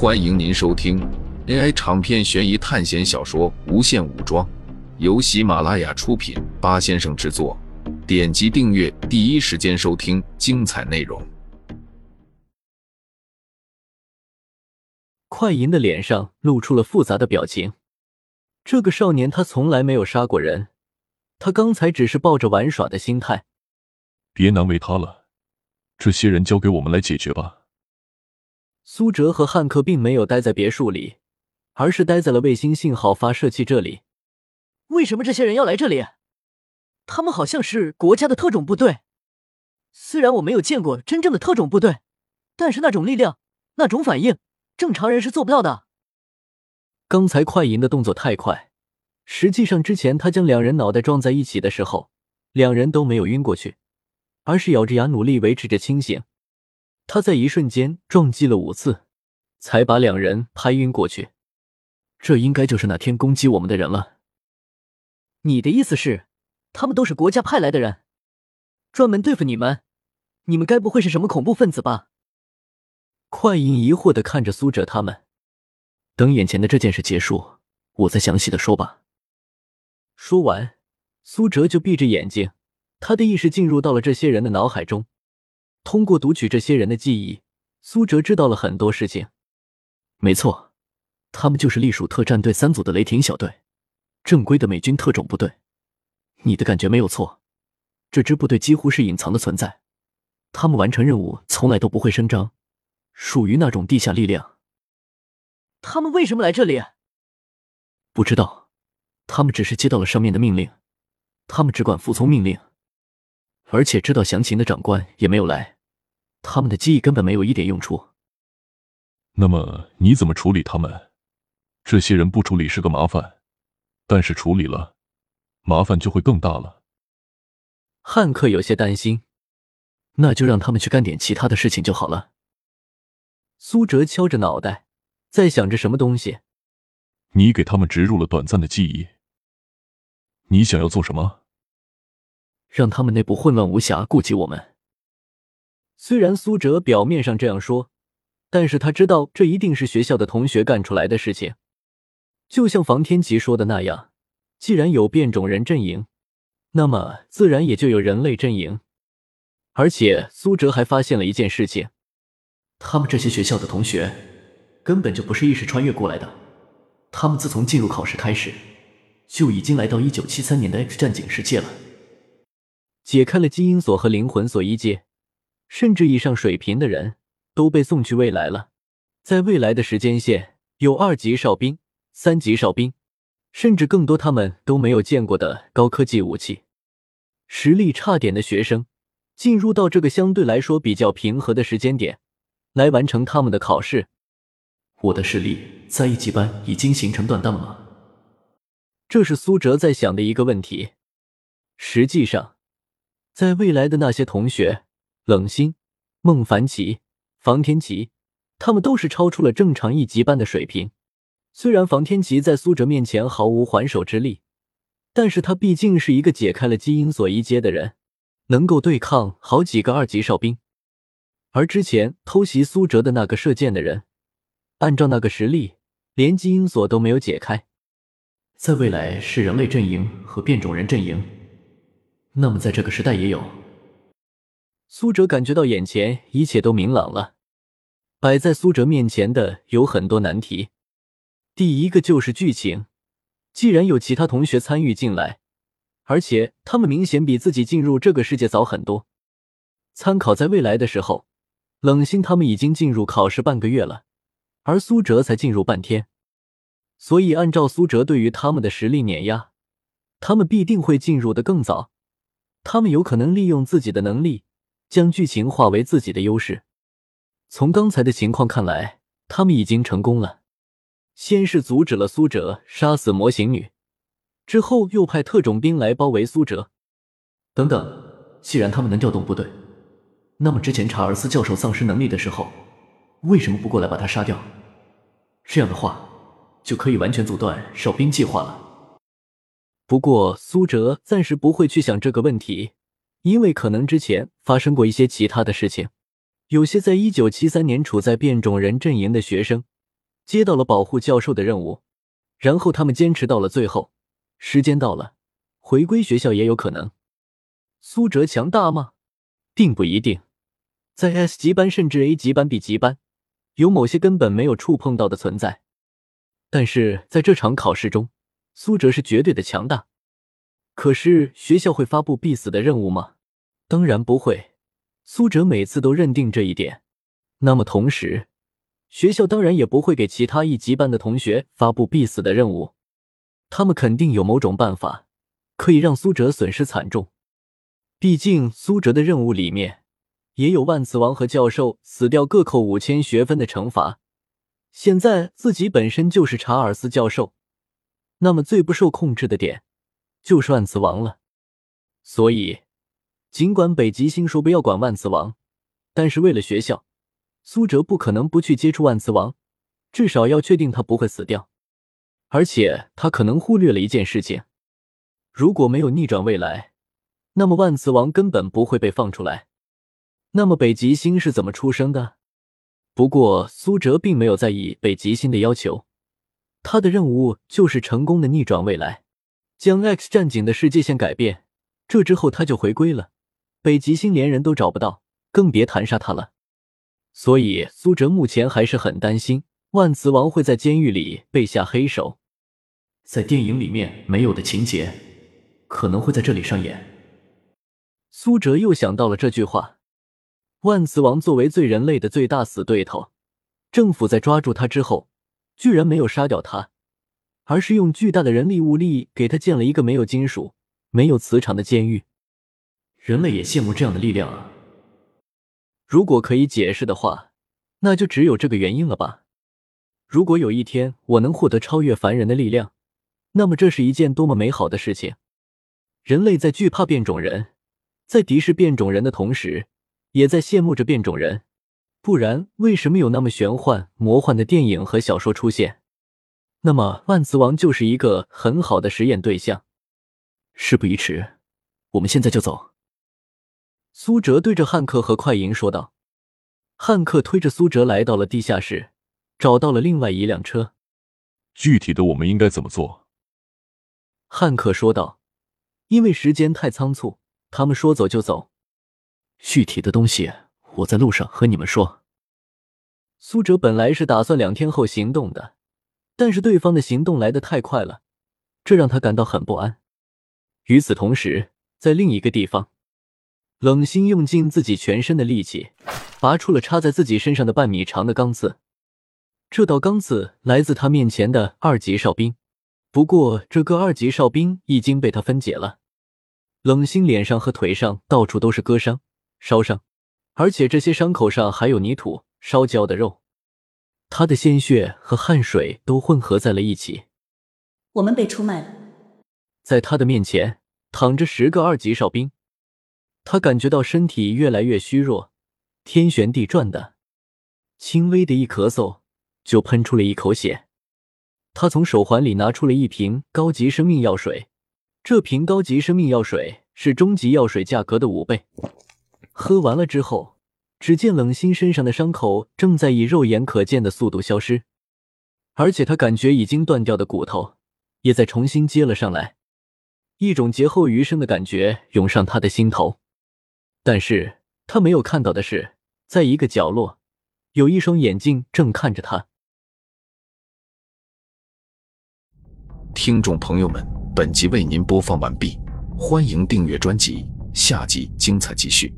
欢迎您收听 AI 长篇悬疑探险小说《无限武装》，由喜马拉雅出品，八先生制作。点击订阅，第一时间收听精彩内容。快银的脸上露出了复杂的表情。这个少年他从来没有杀过人，他刚才只是抱着玩耍的心态。别难为他了，这些人交给我们来解决吧。苏哲和汉克并没有待在别墅里，而是待在了卫星信号发射器这里。为什么这些人要来这里？他们好像是国家的特种部队。虽然我没有见过真正的特种部队，但是那种力量、那种反应，正常人是做不到的。刚才快银的动作太快，实际上之前他将两人脑袋撞在一起的时候，两人都没有晕过去，而是咬着牙努力维持着清醒。他在一瞬间撞击了五次，才把两人拍晕过去。这应该就是那天攻击我们的人了。你的意思是，他们都是国家派来的人，专门对付你们？你们该不会是什么恐怖分子吧？快银疑惑的看着苏哲他们。等眼前的这件事结束，我再详细的说吧。说完，苏哲就闭着眼睛，他的意识进入到了这些人的脑海中。通过读取这些人的记忆，苏哲知道了很多事情。没错，他们就是隶属特战队三组的雷霆小队，正规的美军特种部队。你的感觉没有错，这支部队几乎是隐藏的存在，他们完成任务从来都不会声张，属于那种地下力量。他们为什么来这里？不知道，他们只是接到了上面的命令，他们只管服从命令，而且知道详情的长官也没有来。他们的记忆根本没有一点用处。那么你怎么处理他们？这些人不处理是个麻烦，但是处理了，麻烦就会更大了。汉克有些担心，那就让他们去干点其他的事情就好了。苏哲敲着脑袋，在想着什么东西。你给他们植入了短暂的记忆，你想要做什么？让他们内部混乱无暇顾及我们。虽然苏哲表面上这样说，但是他知道这一定是学校的同学干出来的事情。就像房天琪说的那样，既然有变种人阵营，那么自然也就有人类阵营。而且苏哲还发现了一件事情：他们这些学校的同学根本就不是意识穿越过来的，他们自从进入考试开始，就已经来到一九七三年的 X 战警世界了，解开了基因锁和灵魂锁一阶。甚至以上水平的人都被送去未来了，在未来的时间线有二级哨兵、三级哨兵，甚至更多他们都没有见过的高科技武器。实力差点的学生进入到这个相对来说比较平和的时间点，来完成他们的考试。我的实力在一级班已经形成断档了？这是苏哲在想的一个问题。实际上，在未来的那些同学。冷心、孟凡奇、房天琪，他们都是超出了正常一级班的水平。虽然房天琪在苏哲面前毫无还手之力，但是他毕竟是一个解开了基因锁一阶的人，能够对抗好几个二级哨兵。而之前偷袭苏哲的那个射箭的人，按照那个实力，连基因锁都没有解开。在未来是人类阵营和变种人阵营，那么在这个时代也有。苏哲感觉到眼前一切都明朗了，摆在苏哲面前的有很多难题。第一个就是剧情，既然有其他同学参与进来，而且他们明显比自己进入这个世界早很多。参考在未来的时候，冷心他们已经进入考试半个月了，而苏哲才进入半天，所以按照苏哲对于他们的实力碾压，他们必定会进入的更早。他们有可能利用自己的能力。将剧情化为自己的优势。从刚才的情况看来，他们已经成功了。先是阻止了苏哲杀死模型女，之后又派特种兵来包围苏哲。等等，既然他们能调动部队，那么之前查尔斯教授丧失能力的时候，为什么不过来把他杀掉？这样的话，就可以完全阻断哨兵计划了。不过苏哲暂时不会去想这个问题。因为可能之前发生过一些其他的事情，有些在一九七三年处在变种人阵营的学生接到了保护教授的任务，然后他们坚持到了最后。时间到了，回归学校也有可能。苏哲强大吗？并不一定。在 S 级班甚至 A 级班、B 级班，有某些根本没有触碰到的存在。但是在这场考试中，苏哲是绝对的强大。可是学校会发布必死的任务吗？当然不会。苏哲每次都认定这一点。那么同时，学校当然也不会给其他一级班的同学发布必死的任务。他们肯定有某种办法，可以让苏哲损失惨重。毕竟苏哲的任务里面也有万磁王和教授死掉各扣五千学分的惩罚。现在自己本身就是查尔斯教授，那么最不受控制的点就是万磁王了。所以，尽管北极星说不要管万磁王，但是为了学校，苏哲不可能不去接触万磁王，至少要确定他不会死掉。而且他可能忽略了一件事情：如果没有逆转未来，那么万磁王根本不会被放出来。那么北极星是怎么出生的？不过苏哲并没有在意北极星的要求，他的任务就是成功的逆转未来，将 X 战警的世界线改变。这之后他就回归了，北极星连人都找不到，更别谈杀他了。所以苏哲目前还是很担心。万磁王会在监狱里被下黑手，在电影里面没有的情节，可能会在这里上演。苏哲又想到了这句话：万磁王作为罪人类的最大死对头，政府在抓住他之后，居然没有杀掉他，而是用巨大的人力物力给他建了一个没有金属、没有磁场的监狱。人类也羡慕这样的力量啊！如果可以解释的话，那就只有这个原因了吧。如果有一天我能获得超越凡人的力量，那么这是一件多么美好的事情！人类在惧怕变种人，在敌视变种人的同时，也在羡慕着变种人。不然，为什么有那么玄幻、魔幻的电影和小说出现？那么，万磁王就是一个很好的实验对象。事不宜迟，我们现在就走。苏哲对着汉克和快银说道。汉克推着苏哲来到了地下室。找到了另外一辆车，具体的我们应该怎么做？汉克说道：“因为时间太仓促，他们说走就走。具体的东西我在路上和你们说。”苏哲本来是打算两天后行动的，但是对方的行动来得太快了，这让他感到很不安。与此同时，在另一个地方，冷心用尽自己全身的力气，拔出了插在自己身上的半米长的钢刺。这道钢刺来自他面前的二级哨兵，不过这个二级哨兵已经被他分解了。冷心脸上和腿上到处都是割伤、烧伤，而且这些伤口上还有泥土、烧焦的肉，他的鲜血和汗水都混合在了一起。我们被出卖了。在他的面前躺着十个二级哨兵，他感觉到身体越来越虚弱，天旋地转的，轻微的一咳嗽。就喷出了一口血，他从手环里拿出了一瓶高级生命药水，这瓶高级生命药水是终极药水价格的五倍。喝完了之后，只见冷心身上的伤口正在以肉眼可见的速度消失，而且他感觉已经断掉的骨头也在重新接了上来，一种劫后余生的感觉涌上他的心头。但是他没有看到的是，在一个角落，有一双眼睛正看着他。听众朋友们，本集为您播放完毕，欢迎订阅专辑，下集精彩继续。